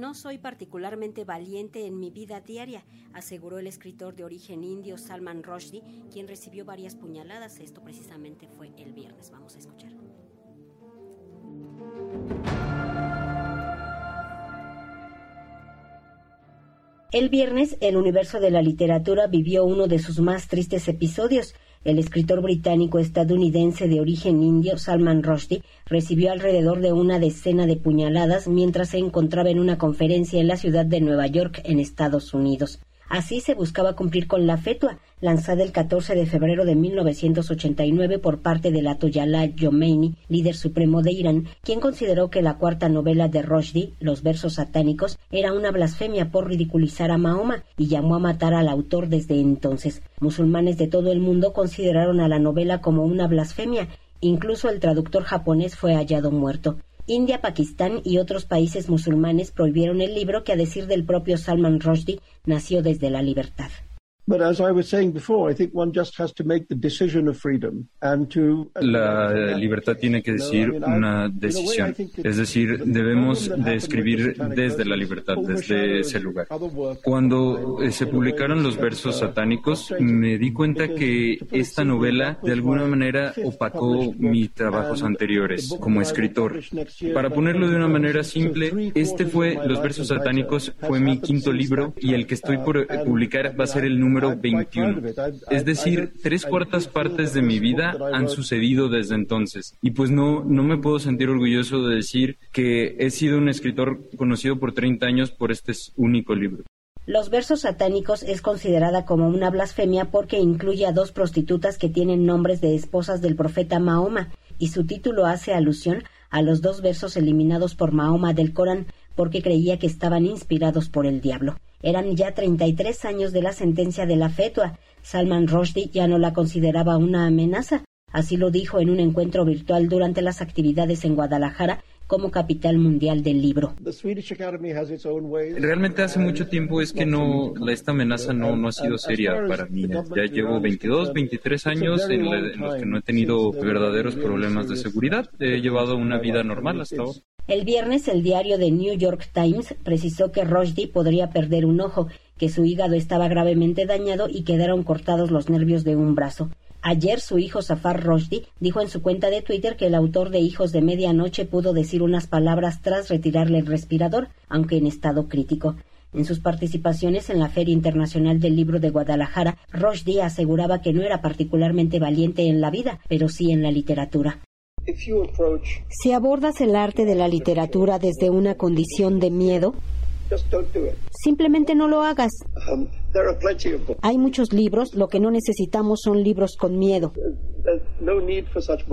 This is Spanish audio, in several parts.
No soy particularmente valiente en mi vida diaria, aseguró el escritor de origen indio Salman Rushdie, quien recibió varias puñaladas. Esto precisamente fue el viernes. Vamos a escuchar. El viernes, el universo de la literatura vivió uno de sus más tristes episodios. El escritor británico-estadounidense de origen indio, Salman Rushdie, recibió alrededor de una decena de puñaladas mientras se encontraba en una conferencia en la ciudad de Nueva York, en Estados Unidos. Así se buscaba cumplir con la fetua, lanzada el 14 de febrero de 1989 por parte del Ayatollah Khomeini, líder supremo de Irán, quien consideró que la cuarta novela de Rushdie, Los versos satánicos, era una blasfemia por ridiculizar a Mahoma y llamó a matar al autor desde entonces. Musulmanes de todo el mundo consideraron a la novela como una blasfemia Incluso el traductor japonés fue hallado muerto. India, Pakistán y otros países musulmanes prohibieron el libro que, a decir del propio Salman Rushdie, nació desde la libertad. La libertad tiene que decir una decisión. Es decir, debemos de escribir desde la libertad, desde ese lugar. Cuando eh, se publicaron los versos satánicos, me di cuenta que esta novela de alguna manera opacó mis trabajos anteriores como escritor. Para ponerlo de una manera simple, este fue, Los versos satánicos, fue mi quinto libro y el que estoy por publicar va a ser el número 21. Es decir, tres cuartas partes de mi vida han sucedido desde entonces. Y pues no, no me puedo sentir orgulloso de decir que he sido un escritor conocido por 30 años por este único libro. Los versos satánicos es considerada como una blasfemia porque incluye a dos prostitutas que tienen nombres de esposas del profeta Mahoma y su título hace alusión a los dos versos eliminados por Mahoma del Corán porque creía que estaban inspirados por el diablo. Eran ya 33 años de la sentencia de la fetua. Salman Rushdie ya no la consideraba una amenaza. Así lo dijo en un encuentro virtual durante las actividades en Guadalajara como capital mundial del libro. Realmente hace mucho tiempo es que no esta amenaza no, no ha sido seria para mí. Ya llevo 22, 23 años en, en los que no he tenido verdaderos problemas de seguridad. He llevado una vida normal hasta ahora. El viernes el diario The New York Times precisó que Rushdie podría perder un ojo, que su hígado estaba gravemente dañado y quedaron cortados los nervios de un brazo. Ayer su hijo Safar Rushdie dijo en su cuenta de Twitter que el autor de Hijos de Medianoche pudo decir unas palabras tras retirarle el respirador, aunque en estado crítico. En sus participaciones en la Feria Internacional del Libro de Guadalajara, Rushdie aseguraba que no era particularmente valiente en la vida, pero sí en la literatura. Si abordas el arte de la literatura desde una condición de miedo, simplemente no lo hagas. Um, hay muchos libros, lo que no necesitamos son libros con miedo.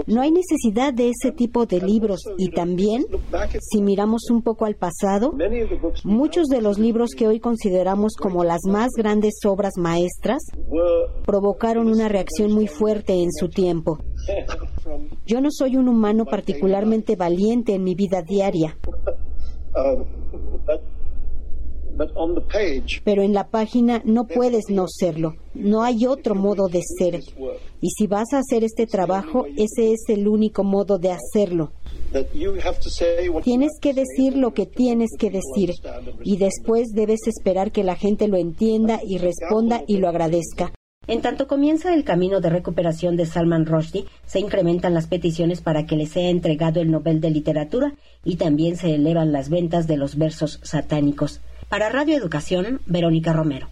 No hay necesidad de ese tipo de libros y también, si miramos un poco al pasado, muchos de los libros que hoy consideramos como las más grandes obras maestras provocaron una reacción muy fuerte en su tiempo. Yo no soy un humano particularmente valiente en mi vida diaria. Pero en la página no puedes no serlo. No hay otro modo de ser. Y si vas a hacer este trabajo, ese es el único modo de hacerlo. Tienes que decir lo que tienes que decir y después debes esperar que la gente lo entienda y responda y lo agradezca. En tanto comienza el camino de recuperación de Salman Rushdie, se incrementan las peticiones para que le sea entregado el Nobel de Literatura y también se elevan las ventas de los versos satánicos. Para Radio Educación, Verónica Romero.